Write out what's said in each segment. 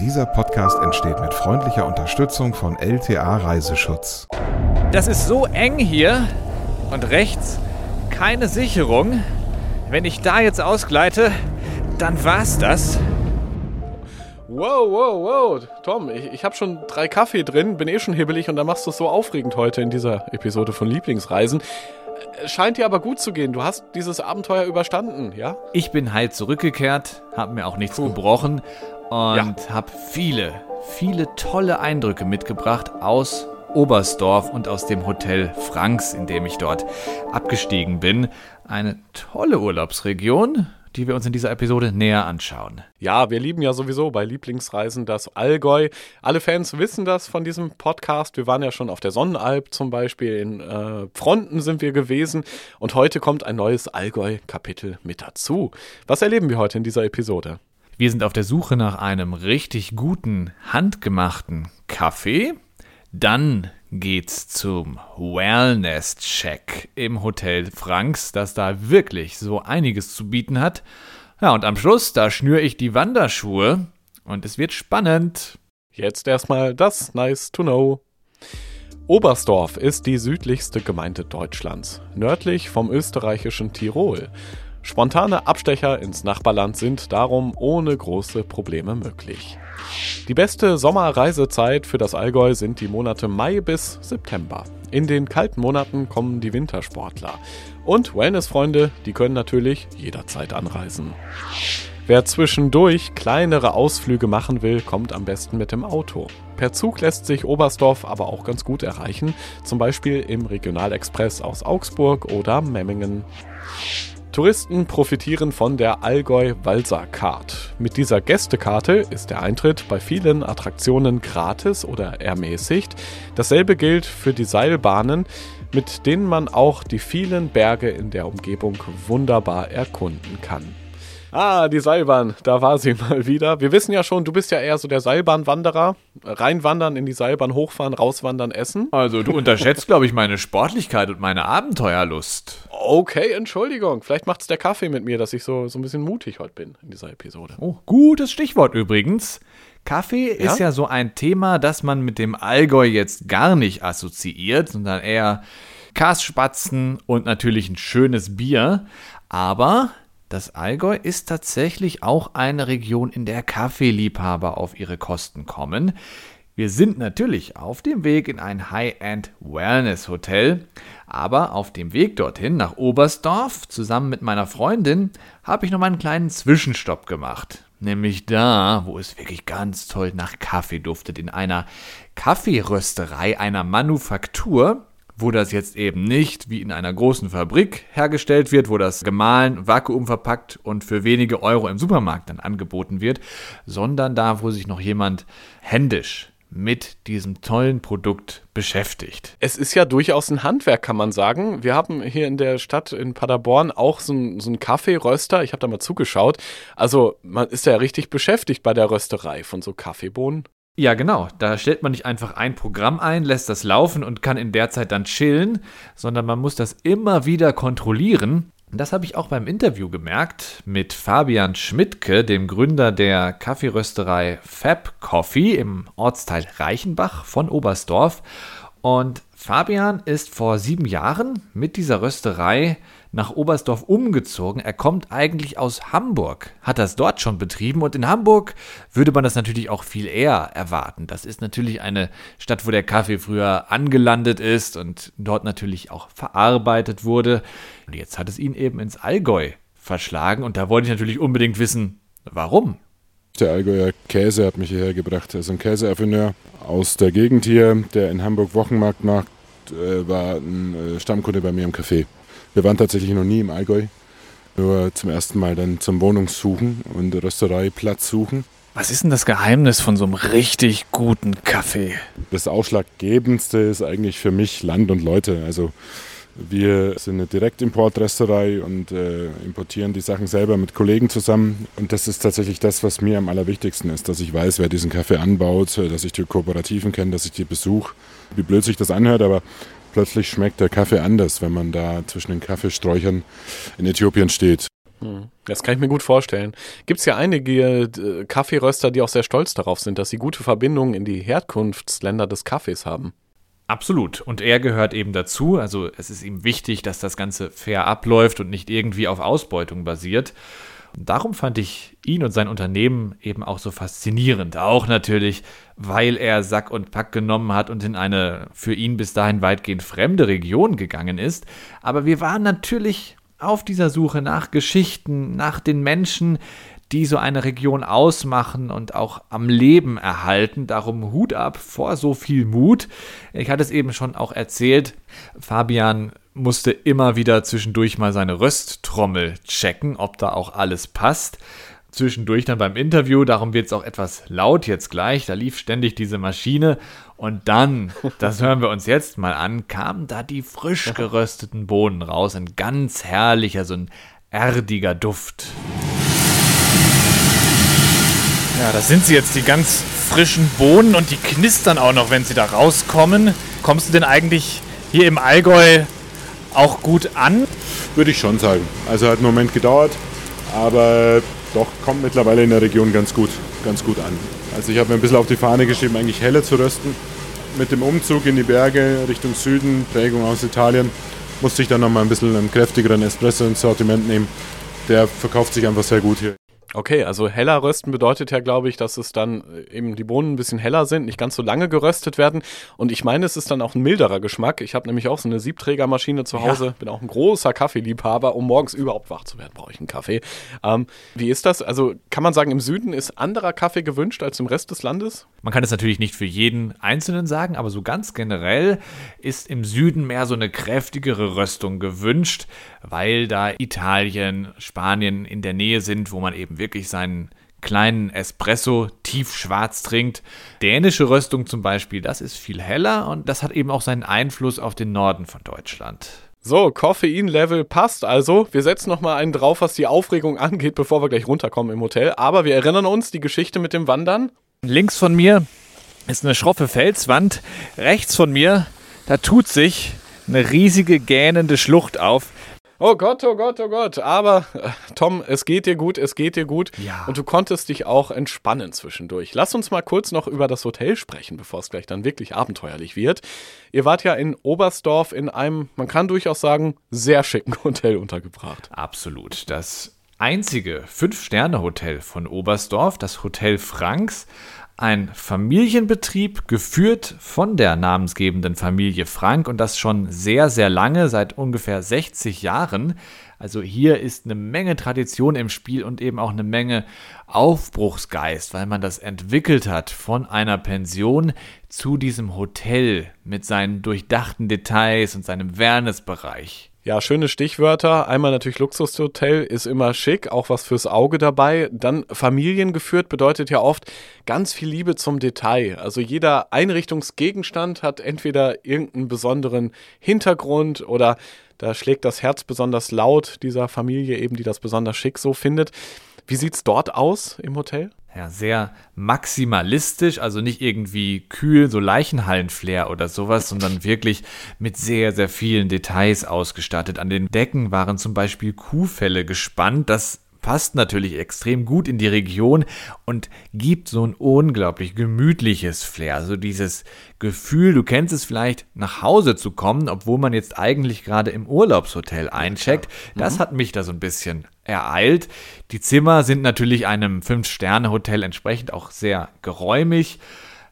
Dieser Podcast entsteht mit freundlicher Unterstützung von LTA Reiseschutz. Das ist so eng hier und rechts keine Sicherung. Wenn ich da jetzt ausgleite, dann war's das. Wow, wow, wow. Tom, ich, ich habe schon drei Kaffee drin, bin eh schon hibbelig und dann machst du es so aufregend heute in dieser Episode von Lieblingsreisen. Äh, Scheint dir aber gut zu gehen. Du hast dieses Abenteuer überstanden, ja? Ich bin heil zurückgekehrt, habe mir auch nichts gebrochen und Ja. habe viele, viele tolle Eindrücke mitgebracht aus Oberstdorf und aus dem Hotel Franks, in dem ich dort abgestiegen bin. Eine tolle Urlaubsregion, die wir uns in dieser Episode näher anschauen. Ja, wir lieben ja sowieso bei Lieblingsreisen das Allgäu. Alle Fans wissen das von diesem Podcast. Wir waren ja schon auf der Sonnenalb zum Beispiel. In äh, Fronten sind wir gewesen. Und heute kommt ein neues Allgäu-Kapitel mit dazu. Was erleben wir heute in dieser Episode? Wir sind auf der Suche nach einem richtig guten, handgemachten Kaffee. Dann geht's zum Wellness-Check im Hotel Franks, das da wirklich so einiges zu bieten hat. Ja, und am Schluss, da schnüre ich die Wanderschuhe und es wird spannend. Jetzt erstmal das Nice to Know. Oberstdorf ist die südlichste Gemeinde Deutschlands, nördlich vom österreichischen Tirol. Spontane Abstecher ins Nachbarland sind darum ohne große Probleme möglich. Die beste Sommerreisezeit für das Allgäu sind die Monate Mai bis September. In den kalten Monaten kommen die Wintersportler. Und Wellnessfreunde, die können natürlich jederzeit anreisen. Wer zwischendurch kleinere Ausflüge machen will, kommt am besten mit dem Auto. Per Zug lässt sich Oberstdorf aber auch ganz gut erreichen, zum Beispiel im Regionalexpress aus Augsburg oder Memmingen. Touristen profitieren von der Allgäu Walser Card. Mit dieser Gästekarte ist der Eintritt bei vielen Attraktionen gratis oder ermäßigt. Dasselbe gilt für die Seilbahnen, mit denen man auch die vielen Berge in der Umgebung wunderbar erkunden kann. Ah, die Seilbahn, da war sie mal wieder. Wir wissen ja schon, du bist ja eher so der Seilbahnwanderer. Reinwandern in die Seilbahn, hochfahren, rauswandern, essen. Also, du unterschätzt, glaube ich, meine Sportlichkeit und meine Abenteuerlust. Okay, Entschuldigung. Vielleicht macht's der Kaffee mit mir, dass ich so, so ein bisschen mutig heute bin in dieser Episode. Oh, gutes Stichwort übrigens. Kaffee ist Ja? ja so ein Thema, das man mit dem Allgäu jetzt gar nicht assoziiert, sondern eher Kasspatzen und natürlich ein schönes Bier. Aber das Allgäu ist tatsächlich auch eine Region, in der Kaffeeliebhaber auf ihre Kosten kommen. Wir sind natürlich auf dem Weg in ein High-End Wellness Hotel, aber auf dem Weg dorthin nach Oberstdorf zusammen mit meiner Freundin habe ich noch mal einen kleinen Zwischenstopp gemacht. Nämlich da, wo es wirklich ganz toll nach Kaffee duftet, in einer Kaffeerösterei, einer Manufaktur, wo das jetzt eben nicht wie in einer großen Fabrik hergestellt wird, wo das gemahlen, vakuumverpackt und für wenige Euro im Supermarkt dann angeboten wird, sondern da, wo sich noch jemand händisch mit diesem tollen Produkt beschäftigt. Es ist ja durchaus ein Handwerk, kann man sagen. Wir haben hier in der Stadt in Paderborn auch so einen so Kaffeeröster. Ich habe da mal zugeschaut. Also man ist ja richtig beschäftigt bei der Rösterei von so Kaffeebohnen. Ja, genau. Da stellt man nicht einfach ein Programm ein, lässt das laufen und kann in der Zeit dann chillen, sondern man muss das immer wieder kontrollieren. Das habe ich auch beim Interview gemerkt mit Fabian Schmidtke, dem Gründer der Kaffeerösterei Fab Coffee im Ortsteil Reichenbach von Oberstdorf. Und Fabian ist vor sieben Jahren mit dieser Rösterei nach Oberstdorf umgezogen. Er kommt eigentlich aus Hamburg, hat das dort schon betrieben und in Hamburg würde man das natürlich auch viel eher erwarten. Das ist natürlich eine Stadt, wo der Kaffee früher angelandet ist und dort natürlich auch verarbeitet wurde. Und jetzt hat es ihn eben ins Allgäu verschlagen und da wollte ich natürlich unbedingt wissen, warum. Der Allgäuer Käse hat mich hierher gebracht. Also ein Käseaffineur aus der Gegend hier, der in Hamburg Wochenmarkt macht, äh, war ein äh, Stammkunde bei mir im Café. Wir waren tatsächlich noch nie im Allgäu, nur zum ersten Mal dann zum Wohnungssuchen und Röstereiplatz suchen. Was ist denn das Geheimnis von so einem richtig guten Kaffee? Das Ausschlaggebendste ist eigentlich für mich Land und Leute. Also wir sind eine Direktimportrösterei und äh, importieren die Sachen selber mit Kollegen zusammen. Und das ist tatsächlich das, was mir am allerwichtigsten ist, dass ich weiß, wer diesen Kaffee anbaut, dass ich die Kooperativen kenne, dass ich die besuche. Wie blöd sich das anhört, aber plötzlich schmeckt der Kaffee anders, wenn man da zwischen den Kaffeesträuchern in Äthiopien steht. Hm. Das kann ich mir gut vorstellen. Gibt es ja einige äh, Kaffeeröster, die auch sehr stolz darauf sind, dass sie gute Verbindungen in die Herkunftsländer des Kaffees haben. Absolut. Und er gehört eben dazu. Also es ist ihm wichtig, dass das Ganze fair abläuft und nicht irgendwie auf Ausbeutung basiert. Darum fand ich ihn und sein Unternehmen eben auch so faszinierend. Auch natürlich, weil er Sack und Pack genommen hat und in eine für ihn bis dahin weitgehend fremde Region gegangen ist. Aber wir waren natürlich auf dieser Suche nach Geschichten, nach den Menschen, die so eine Region ausmachen und auch am Leben erhalten. Darum Hut ab vor so viel Mut. Ich hatte es eben schon auch erzählt, Fabian musste immer wieder zwischendurch mal seine Rösttrommel checken, ob da auch alles passt. Zwischendurch dann beim Interview, darum wird es auch etwas laut jetzt gleich, da lief ständig diese Maschine und dann, das hören wir uns jetzt mal an, kamen da die frisch gerösteten Bohnen raus, ein ganz herrlicher, so ein erdiger Duft. Ja, das sind sie jetzt, die ganz frischen Bohnen und die knistern auch noch, wenn sie da rauskommen. Kommst du denn eigentlich hier im Allgäu auch gut an? Würde ich schon sagen. Also hat einen Moment gedauert, aber doch kommt mittlerweile in der Region ganz gut, ganz gut an. Also ich habe mir ein bisschen auf die Fahne geschrieben, eigentlich helle zu rösten. Mit dem Umzug in die Berge Richtung Süden, Prägung aus Italien, musste ich dann nochmal ein bisschen einen kräftigeren Espresso ins Sortiment nehmen. Der verkauft sich einfach sehr gut hier. Okay, also heller rösten bedeutet ja, glaube ich, dass es dann äh, eben die Bohnen ein bisschen heller sind, nicht ganz so lange geröstet werden. Und ich meine, es ist dann auch ein milderer Geschmack. Ich habe nämlich auch so eine Siebträgermaschine zu Hause, ja. bin auch ein großer Kaffeeliebhaber. Um morgens überhaupt wach zu werden, brauche ich einen Kaffee. Ähm, wie ist das? Also kann man sagen, im Süden ist anderer Kaffee gewünscht als im Rest des Landes? Man kann es natürlich nicht für jeden Einzelnen sagen, aber so ganz generell ist im Süden mehr so eine kräftigere Röstung gewünscht, weil da Italien, Spanien in der Nähe sind, wo man eben wirklich seinen kleinen Espresso tiefschwarz trinkt. Dänische Röstung zum Beispiel, das ist viel heller und das hat eben auch seinen Einfluss auf den Norden von Deutschland. So, Koffein-Level passt also. Wir setzen nochmal einen drauf, was die Aufregung angeht, bevor wir gleich runterkommen im Hotel. Aber wir erinnern uns, die Geschichte mit dem Wandern. Links von mir ist eine schroffe Felswand. Rechts von mir, da tut sich eine riesige gähnende Schlucht auf. Oh Gott, oh Gott, oh Gott. Aber äh, Tom, es geht dir gut, es geht dir gut. Ja. Und du konntest dich auch entspannen zwischendurch. Lass uns mal kurz noch über das Hotel sprechen, bevor es gleich dann wirklich abenteuerlich wird. Ihr wart ja in Oberstdorf in einem, man kann durchaus sagen, sehr schicken Hotel untergebracht. Absolut. Das einzige Fünf-Sterne-Hotel von Oberstdorf, das Hotel Franks, ein Familienbetrieb, geführt von der namensgebenden Familie Frank und das schon sehr, sehr lange, seit ungefähr 60 Jahren. Also hier ist eine Menge Tradition im Spiel und eben auch eine Menge Aufbruchsgeist, weil man das entwickelt hat von einer Pension zu diesem Hotel mit seinen durchdachten Details und seinem Wellnessbereich. Ja, schöne Stichwörter. Einmal natürlich Luxushotel ist immer schick, auch was fürs Auge dabei. Dann familiengeführt bedeutet ja oft ganz viel Liebe zum Detail. Also jeder Einrichtungsgegenstand hat entweder irgendeinen besonderen Hintergrund oder da schlägt das Herz besonders laut dieser Familie eben, die das besonders schick so findet. Wie sieht's dort aus im Hotel? Ja, sehr maximalistisch, also nicht irgendwie kühl, so Leichenhallen-Flair oder sowas, sondern wirklich mit sehr, sehr vielen Details ausgestattet. An den Decken waren zum Beispiel Kuhfälle gespannt. Das passt natürlich extrem gut in die Region und gibt so ein unglaublich gemütliches Flair. Also dieses Gefühl, du kennst es vielleicht, nach Hause zu kommen, obwohl man jetzt eigentlich gerade im Urlaubshotel eincheckt. Das mhm. hat mich da so ein bisschen ereilt. Die Zimmer sind natürlich einem Fünf-Sterne-Hotel entsprechend auch sehr geräumig.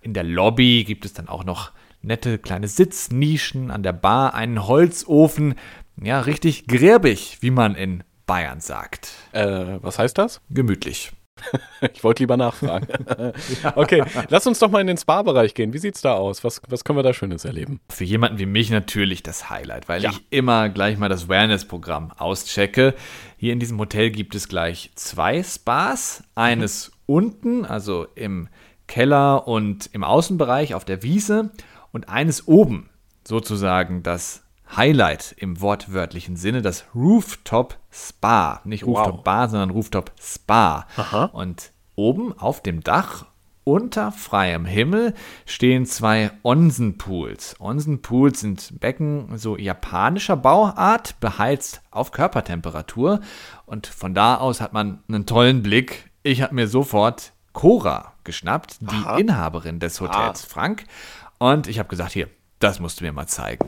In der Lobby gibt es dann auch noch nette kleine Sitznischen, an der Bar einen Holzofen. Ja, richtig gräbig, wie man in Bayern sagt. Äh, was heißt das? Gemütlich. ich wollte lieber nachfragen. okay, lass uns doch mal in den Spa-Bereich gehen. Wie sieht's da aus? Was, was können wir da Schönes erleben? Für jemanden wie mich natürlich das Highlight, weil ja. ich immer gleich mal das Wellness-Programm auschecke. Hier in diesem Hotel gibt es gleich zwei Spas. Eines mhm. unten, also im Keller und im Außenbereich auf der Wiese und eines oben, sozusagen das Highlight im wortwörtlichen Sinne, das Rooftop Spa. Nicht Rooftop wow. Bar, sondern Rooftop Spa. Aha. Und oben auf dem Dach unter freiem Himmel stehen zwei Onsenpools. Onsenpools sind Becken so japanischer Bauart, beheizt auf Körpertemperatur. Und von da aus hat man einen tollen Blick. Ich habe mir sofort Cora geschnappt, die Aha. Inhaberin des Hotels Ah. Frank. Und ich habe gesagt, hier, das musst du mir mal zeigen.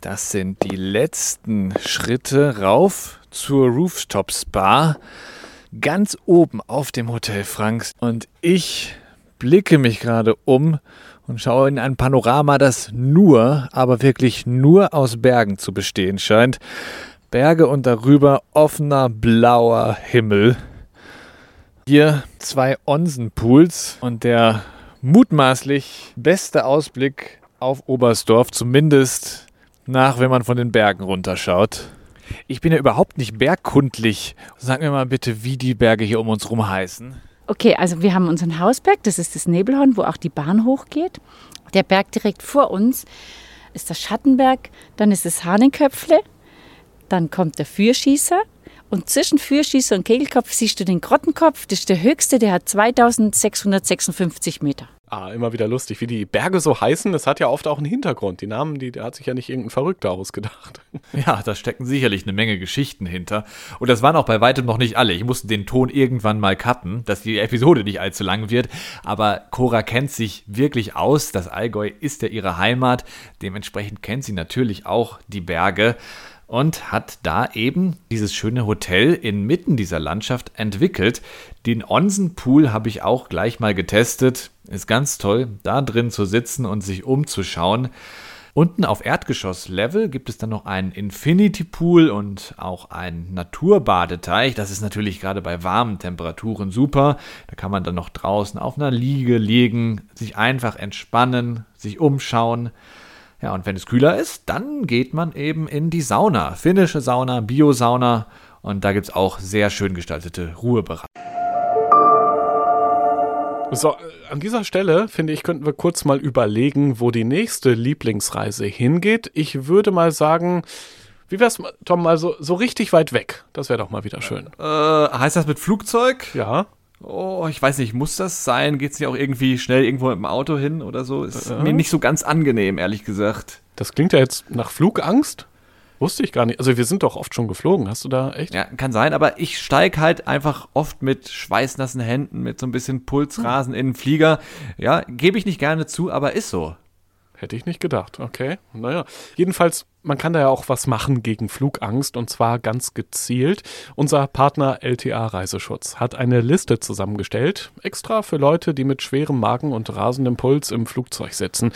Das sind die letzten Schritte rauf zur Rooftop Spa. Ganz oben auf dem Hotel Franks. Und ich blicke mich gerade um und schaue in ein Panorama, das nur, aber wirklich nur aus Bergen zu bestehen scheint. Berge und darüber offener blauer Himmel. Hier zwei Onsenpools und der mutmaßlich beste Ausblick auf Oberstdorf, zumindest nach, wenn man von den Bergen runterschaut. Ich bin ja überhaupt nicht bergkundlich. Sag mir mal bitte, wie die Berge hier um uns rum heißen. Okay, also wir haben unseren Hausberg, das ist das Nebelhorn, wo auch die Bahn hochgeht. Der Berg direkt vor uns ist der Schattenberg, dann ist das Hahnenköpfle, dann kommt der Fürschießer und zwischen Fürschießer und Kegelkopf siehst du den Grottenkopf, das ist der höchste, der hat 2656 Meter. Ah, immer wieder lustig, wie die Berge so heißen. Das hat ja oft auch einen Hintergrund. Die Namen, die da hat sich ja nicht irgendein Verrückter ausgedacht. Ja, da stecken sicherlich eine Menge Geschichten hinter. Und das waren auch bei weitem noch nicht alle. Ich musste den Ton irgendwann mal cutten, dass die Episode nicht allzu lang wird. Aber Cora kennt sich wirklich aus. Das Allgäu ist ja ihre Heimat. Dementsprechend kennt sie natürlich auch die Berge und hat da eben dieses schöne Hotel inmitten dieser Landschaft entwickelt. Den Onsenpool habe ich auch gleich mal getestet. Ist ganz toll, da drin zu sitzen und sich umzuschauen. Unten auf Erdgeschosslevel gibt es dann noch einen Infinity Pool und auch einen Naturbadeteich. Das ist natürlich gerade bei warmen Temperaturen super. Da kann man dann noch draußen auf einer Liege liegen, sich einfach entspannen, sich umschauen. Ja, und wenn es kühler ist, dann geht man eben in die Sauna. Finnische Sauna, Biosauna. Und da gibt es auch sehr schön gestaltete Ruhebereiche. So, äh, an dieser Stelle finde ich, könnten wir kurz mal überlegen, wo die nächste Lieblingsreise hingeht. Ich würde mal sagen, wie wär's, Tom, mal so, so richtig weit weg? Das wäre doch mal wieder schön. Äh, heißt das mit Flugzeug? Ja. Oh, ich weiß nicht, muss das sein? Geht es nicht auch irgendwie schnell irgendwo mit dem Auto hin oder so? Ist Ja. mir nicht so ganz angenehm, ehrlich gesagt. Das klingt ja jetzt nach Flugangst. Wusste ich gar nicht. Also wir sind doch oft schon geflogen. Hast du da echt? Ja, kann sein, aber ich steige halt einfach oft mit schweißnassen Händen, mit so ein bisschen Pulsrasen in den Flieger. Ja, gebe ich nicht gerne zu, aber ist so. Hätte ich nicht gedacht. Okay. Naja. Jedenfalls, man kann da ja auch was machen gegen Flugangst und zwar ganz gezielt. Unser Partner LTA Reiseschutz hat eine Liste zusammengestellt, extra für Leute, die mit schwerem Magen und rasendem Puls im Flugzeug sitzen.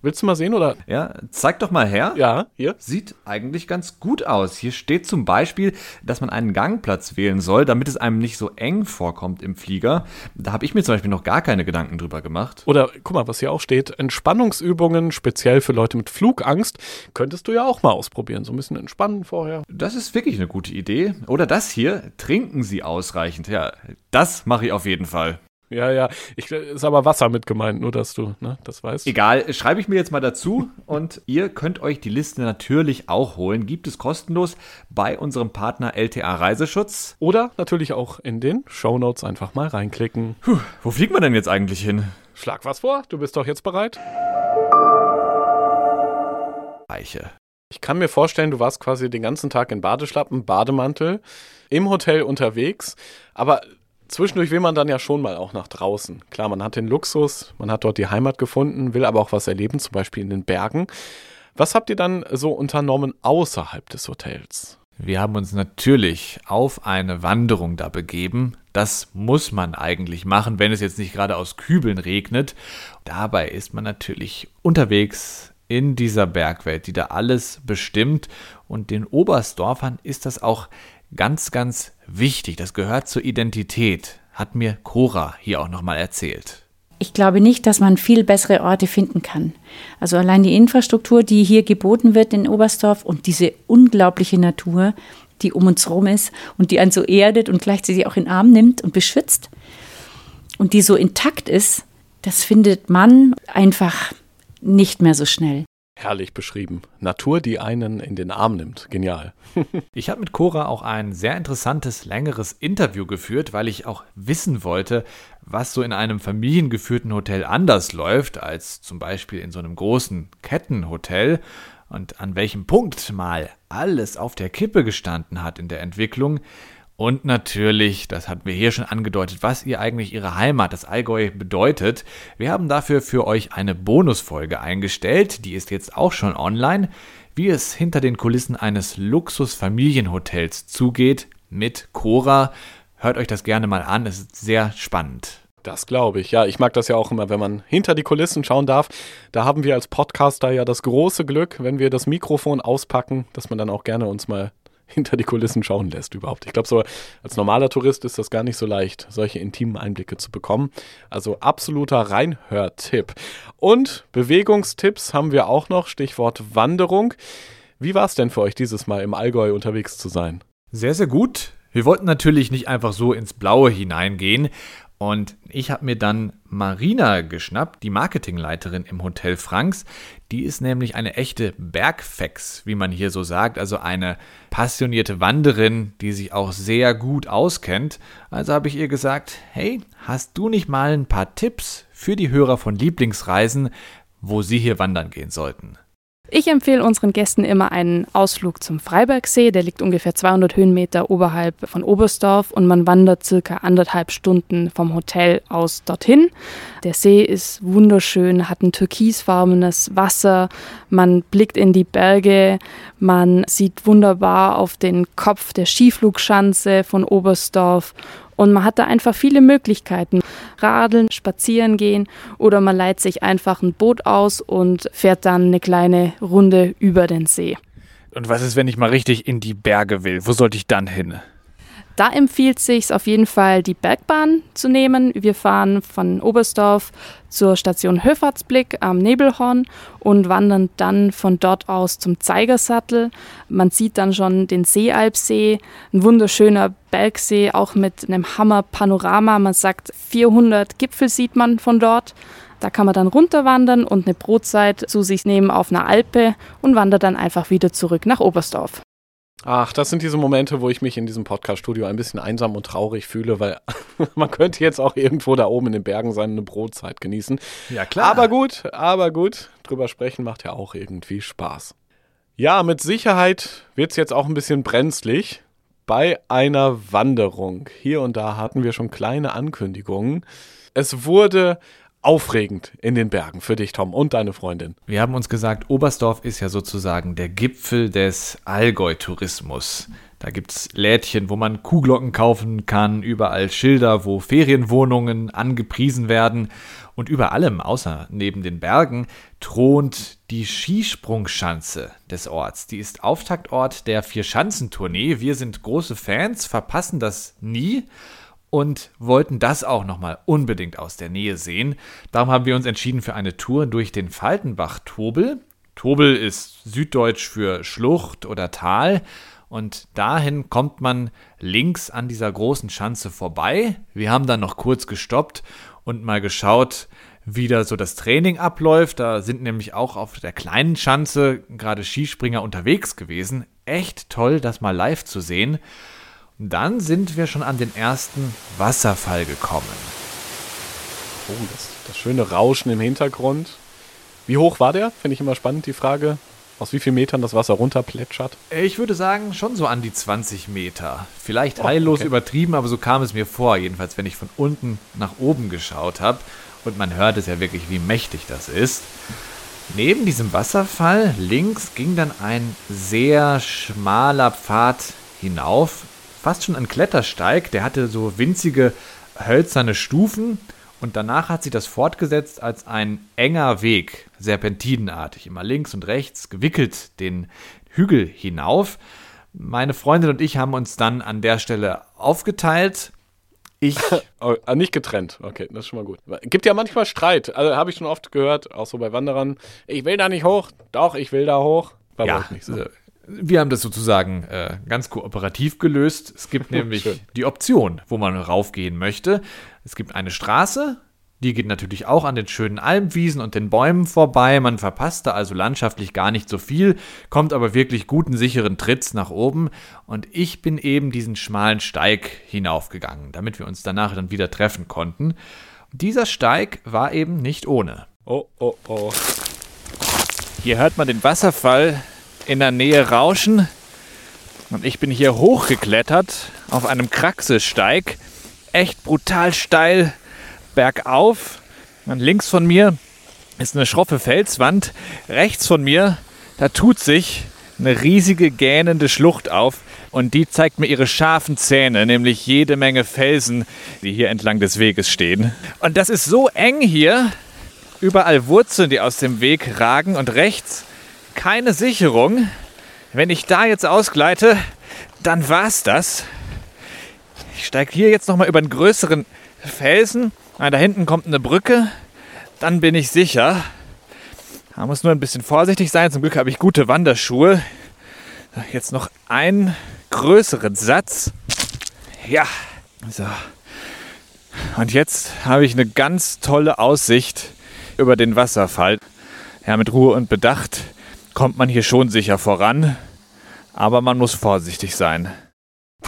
Willst du mal sehen oder? Ja, zeig doch mal her. Ja, hier. Sieht eigentlich ganz gut aus. Hier steht zum Beispiel, dass man einen Gangplatz wählen soll, damit es einem nicht so eng vorkommt im Flieger. Da habe ich mir zum Beispiel noch gar keine Gedanken drüber gemacht. Oder guck mal, was hier auch steht. Entspannungsübungen, speziell für Leute mit Flugangst, könntest du ja auch mal ausprobieren. So ein bisschen entspannen vorher. Das ist wirklich eine gute Idee. Oder das hier, trinken Sie ausreichend. Ja, das mache ich auf jeden Fall. Ja, ja. Ich, ist aber Wasser mit gemeint, nur dass du ne, das weißt. Egal, schreibe ich mir jetzt mal dazu und ihr könnt euch die Liste natürlich auch holen. Gibt es kostenlos bei unserem Partner LTA Reiseschutz. Oder natürlich auch in den Shownotes einfach mal reinklicken. Puh, wo fliegt man denn jetzt eigentlich hin? Schlag was vor, du bist doch jetzt bereit. Eiche. Ich kann mir vorstellen, du warst quasi den ganzen Tag in Badeschlappen, Bademantel, im Hotel unterwegs, aber zwischendurch will man dann ja schon mal auch nach draußen. Klar, man hat den Luxus, man hat dort die Heimat gefunden, will aber auch was erleben, zum Beispiel in den Bergen. Was habt ihr dann so unternommen außerhalb des Hotels? Wir haben uns natürlich auf eine Wanderung da begeben. Das muss man eigentlich machen, wenn es jetzt nicht gerade aus Kübeln regnet. Dabei ist man natürlich unterwegs in dieser Bergwelt, die da alles bestimmt. Und den Oberstdorfern ist das auch ganz, ganz wichtig. Das gehört zur Identität, hat mir Cora hier auch nochmal erzählt. Ich glaube nicht, dass man viel bessere Orte finden kann. Also allein die Infrastruktur, die hier geboten wird in Oberstdorf und diese unglaubliche Natur, die um uns herum ist und die einen so erdet und gleichzeitig auch in den Arm nimmt und beschützt und die so intakt ist, das findet man einfach nicht mehr so schnell. Herrlich beschrieben. Natur, die einen in den Arm nimmt. Genial. ich habe mit Cora auch ein sehr interessantes, längeres Interview geführt, weil ich auch wissen wollte, was so in einem familiengeführten Hotel anders läuft als zum Beispiel in so einem großen Kettenhotel und an welchem Punkt mal alles auf der Kippe gestanden hat in der Entwicklung. Und natürlich, das hatten wir hier schon angedeutet, was ihr eigentlich ihre Heimat, das Allgäu, bedeutet. Wir haben dafür für euch eine Bonusfolge eingestellt, die ist jetzt auch schon online, wie es hinter den Kulissen eines Luxus-Familienhotels zugeht mit Cora. Hört euch das gerne mal an, es ist sehr spannend. Das glaube ich. Ja, ich mag das ja auch immer, wenn man hinter die Kulissen schauen darf. Da haben wir als Podcaster ja das große Glück, wenn wir das Mikrofon auspacken, dass man dann auch gerne uns mal hinter die Kulissen schauen lässt überhaupt. Ich glaube, so als normaler Tourist ist das gar nicht so leicht, solche intimen Einblicke zu bekommen. Also absoluter Reinhörtipp. Und Bewegungstipps haben wir auch noch, Stichwort Wanderung. Wie war es denn für euch dieses Mal im Allgäu unterwegs zu sein? Sehr, sehr gut. Wir wollten natürlich nicht einfach so ins Blaue hineingehen und ich habe mir dann Marina geschnappt, die Marketingleiterin im Hotel Franks. Die ist nämlich eine echte Bergfex, wie man hier so sagt, also eine passionierte Wanderin, die sich auch sehr gut auskennt. Also habe ich ihr gesagt, hey, hast du nicht mal ein paar Tipps für die Hörer von Lieblingsreisen, wo sie hier wandern gehen sollten? Ich empfehle unseren Gästen immer einen Ausflug zum Freibergsee. Der liegt ungefähr 200 Höhenmeter oberhalb von Oberstdorf und man wandert circa anderthalb Stunden vom Hotel aus dorthin. Der See ist wunderschön, hat ein türkisfarbenes Wasser. Man blickt in die Berge. Man sieht wunderbar auf den Kopf der Skiflugschanze von Oberstdorf und man hat da einfach viele Möglichkeiten. Radeln, spazieren gehen oder man leiht sich einfach ein Boot aus und fährt dann eine kleine Runde über den See. Und was ist, wenn ich mal richtig in die Berge will? Wo sollte ich dann hin? Da empfiehlt sich auf jeden Fall, die Bergbahn zu nehmen. Wir fahren von Oberstdorf zur Station Höfahrtsblick am Nebelhorn und wandern dann von dort aus zum Zeigersattel. Man sieht dann schon den Seealpsee, ein wunderschöner Bergsee, auch mit einem Hammer-Panorama. Man sagt, 400 Gipfel sieht man von dort. Da kann man dann runterwandern und eine Brotzeit zu sich nehmen auf einer Alpe und wandert dann einfach wieder zurück nach Oberstdorf. Ach, das sind diese Momente, wo ich mich in diesem Podcast-Studio ein bisschen einsam und traurig fühle, weil man könnte jetzt auch irgendwo da oben in den Bergen seine Brotzeit genießen. Ja, klar. Aber gut, aber gut, drüber sprechen macht ja auch irgendwie Spaß. Ja, mit Sicherheit wird es jetzt auch ein bisschen brenzlig bei einer Wanderung. Hier und da hatten wir schon kleine Ankündigungen. Es wurde aufregend in den Bergen für dich, Tom, und deine Freundin? Wir haben uns gesagt, Oberstdorf ist ja sozusagen der Gipfel des Allgäu-Tourismus. Da gibt es Lädchen, wo man Kuhglocken kaufen kann, überall Schilder, wo Ferienwohnungen angepriesen werden. Und über allem, außer neben den Bergen, thront die Skisprungschanze des Orts. Die ist Auftaktort der Vier-Schanzentournee. Wir sind große Fans, verpassen das nie und wollten das auch nochmal unbedingt aus der Nähe sehen. Darum haben wir uns entschieden für eine Tour durch den Faltenbach-Tobel. Tobel ist süddeutsch für Schlucht oder Tal und dahin kommt man links an dieser großen Schanze vorbei. Wir haben dann noch kurz gestoppt und mal geschaut, wie da so das Training abläuft. Da sind nämlich auch auf der kleinen Schanze gerade Skispringer unterwegs gewesen. Echt toll, das mal live zu sehen. Dann sind wir schon an den ersten Wasserfall gekommen. Oh, das, das schöne Rauschen im Hintergrund. Wie hoch war der? Finde ich immer spannend, die Frage. Aus wie vielen Metern das Wasser runterplätschert? Ich würde sagen, schon so an die 20 Meter. Vielleicht oh, heillos okay. übertrieben, aber so kam es mir vor. Jedenfalls, wenn ich von unten nach oben geschaut habe. Und man hört es ja wirklich, wie mächtig das ist. Neben diesem Wasserfall links ging dann ein sehr schmaler Pfad hinauf fast schon ein Klettersteig. Der hatte so winzige hölzerne Stufen und danach hat sich das fortgesetzt als ein enger Weg, serpentinenartig, immer links und rechts, gewickelt den Hügel hinauf. Meine Freundin und ich haben uns dann an der Stelle aufgeteilt. Ich. oh, ah, nicht getrennt. Okay, das ist schon mal gut. Gibt ja manchmal Streit. Also habe ich schon oft gehört, auch so bei Wanderern. Ich will da nicht hoch. Doch, ich will da hoch. Bei ja, nicht so. Wir haben das sozusagen äh, ganz kooperativ gelöst. Es gibt nämlich die Option, wo man raufgehen möchte. Es gibt eine Straße, Die geht natürlich auch an den schönen Almwiesen und den Bäumen vorbei. Man verpasst da also landschaftlich gar nicht so viel, kommt aber wirklich guten, sicheren Tritts nach oben. Und ich bin eben diesen schmalen Steig hinaufgegangen, damit wir uns danach dann wieder treffen konnten. Dieser Steig war eben nicht ohne. Oh, oh, oh. Hier hört man den Wasserfall in der Nähe rauschen. Und ich bin hier hochgeklettert auf einem Kraxelsteig. Echt brutal steil bergauf. Und links von mir ist eine schroffe Felswand. Rechts von mir, da tut sich eine riesige gähnende Schlucht auf. Und die zeigt mir ihre scharfen Zähne, nämlich jede Menge Felsen, die hier entlang des Weges stehen. Und das ist so eng hier. Überall Wurzeln, die aus dem Weg ragen. Und rechts keine Sicherung. Wenn ich da jetzt ausgleite, dann war's das. Ich steige hier jetzt nochmal über einen größeren Felsen. Ah, da hinten kommt eine Brücke. Dann bin ich sicher. Da muss nur ein bisschen vorsichtig sein. Zum Glück habe ich gute Wanderschuhe. Jetzt noch einen größeren Satz. Ja, so. Und jetzt habe ich eine ganz tolle Aussicht über den Wasserfall. Ja, mit Ruhe und Bedacht kommt man hier schon sicher voran. Aber man muss vorsichtig sein.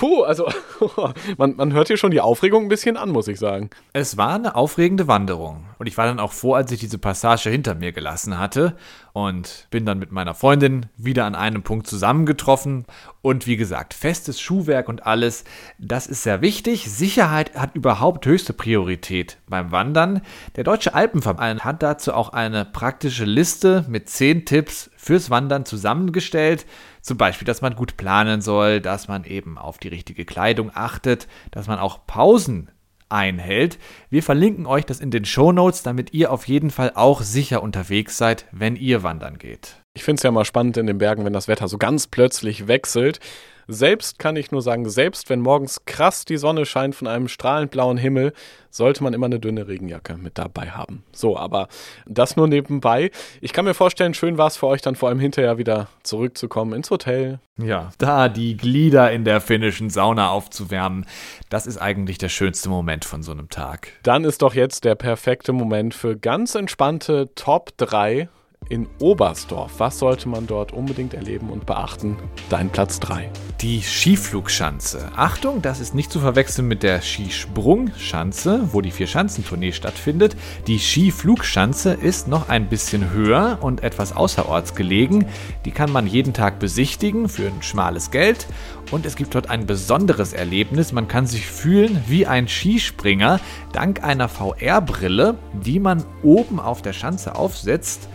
Puh, also man, man hört hier schon die Aufregung ein bisschen an, muss ich sagen. Es war eine aufregende Wanderung. Und ich war dann auch froh, als ich diese Passage hinter mir gelassen hatte. Und bin dann mit meiner Freundin wieder an einem Punkt zusammengetroffen. Und wie gesagt, festes Schuhwerk und alles, das ist sehr wichtig. Sicherheit hat überhaupt höchste Priorität beim Wandern. Der Deutsche Alpenverband hat dazu auch eine praktische Liste mit zehn Tipps fürs Wandern zusammengestellt. Zum Beispiel, dass man gut planen soll, dass man eben auf die richtige Kleidung achtet, dass man auch Pausen einhält. Wir verlinken euch das in den Show Notes, damit ihr auf jeden Fall auch sicher unterwegs seid, wenn ihr wandern geht. Ich finde es ja mal spannend in den Bergen, wenn das Wetter so ganz plötzlich wechselt. Selbst kann ich nur sagen, selbst wenn morgens krass die Sonne scheint von einem strahlend blauen Himmel, sollte man immer eine dünne Regenjacke mit dabei haben. So, aber das nur nebenbei. Ich kann mir vorstellen, schön war es für euch dann vor allem hinterher wieder zurückzukommen ins Hotel. Ja, da die Glieder in der finnischen Sauna aufzuwärmen, das ist eigentlich der schönste Moment von so einem Tag. Dann ist doch jetzt der perfekte Moment für ganz entspannte Top 3 in Oberstdorf. Was sollte man dort unbedingt erleben und beachten? Dein Platz 3. Die Skiflugschanze. Achtung, das ist nicht zu verwechseln mit der Skisprungschanze, wo die Vier-Schanzentournee stattfindet. Die Skiflugschanze ist noch ein bisschen höher und etwas außerorts gelegen. Die kann man jeden Tag besichtigen für ein schmales Geld. Und es gibt dort ein besonderes Erlebnis. Man kann sich fühlen wie ein Skispringer dank einer VR-Brille, die man oben auf der Schanze aufsetzt.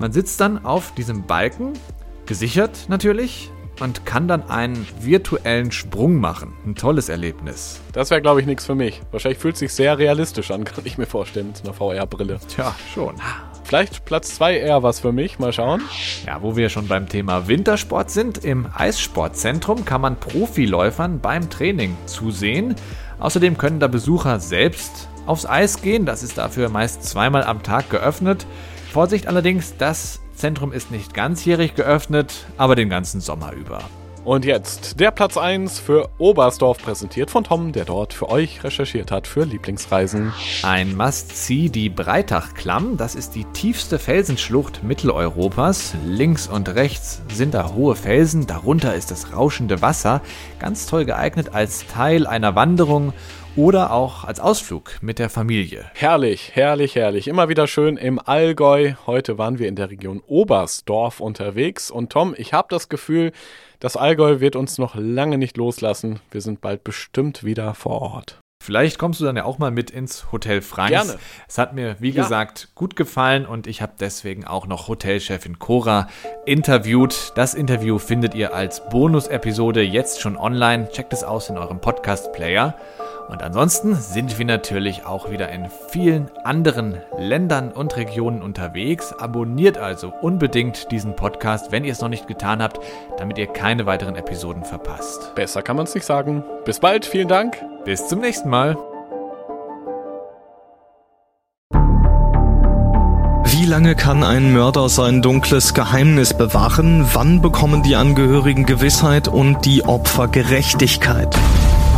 Man sitzt dann auf diesem Balken, gesichert natürlich, und kann dann einen virtuellen Sprung machen. Ein tolles Erlebnis. Das wäre, glaube ich, nichts für mich. Wahrscheinlich fühlt es sich sehr realistisch an, kann ich mir vorstellen, mit einer VR-Brille. Tja, schon. Vielleicht Platz 2 eher was für mich, mal schauen. Ja, wo wir schon beim Thema Wintersport sind, im Eissportzentrum kann man Profiläufern beim Training zusehen. Außerdem können da Besucher selbst aufs Eis gehen. Das ist dafür meist zweimal am Tag geöffnet. Vorsicht allerdings, das Zentrum ist nicht ganzjährig geöffnet, aber den ganzen Sommer über. Und jetzt der Platz 1 für Oberstdorf, präsentiert von Tom, der dort für euch recherchiert hat für Lieblingsreisen. Ein Must-See, die Breitachklamm. Das ist die tiefste Felsenschlucht Mitteleuropas. Links und rechts sind da hohe Felsen, darunter ist das rauschende Wasser. Ganz toll geeignet als Teil einer Wanderung oder auch als Ausflug mit der Familie. Herrlich, herrlich, herrlich. Immer wieder schön im Allgäu. Heute waren wir in der Region Oberstdorf unterwegs. Und Tom, ich habe das Gefühl, das Allgäu wird uns noch lange nicht loslassen. Wir sind bald bestimmt wieder vor Ort. Vielleicht kommst du dann ja auch mal mit ins Hotel Franks. Gerne. Es hat mir, wie Ja. gesagt, gut gefallen und ich habe deswegen auch noch Hotelchefin Cora interviewt. Das Interview findet ihr als Bonus-Episode jetzt schon online. Checkt es aus in eurem Podcast-Player. Und ansonsten sind wir natürlich auch wieder in vielen anderen Ländern und Regionen unterwegs. Abonniert also unbedingt diesen Podcast, wenn ihr es noch nicht getan habt, damit ihr keine weiteren Episoden verpasst. Besser kann man es nicht sagen. Bis bald, vielen Dank. Bis zum nächsten Mal. Wie lange kann ein Mörder sein dunkles Geheimnis bewahren? Wann bekommen die Angehörigen Gewissheit und die Opfer Gerechtigkeit?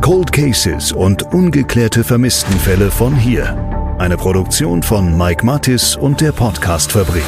Cold Cases und ungeklärte Vermisstenfälle von hier. Eine Produktion von Mike Mattis und der Podcastfabrik.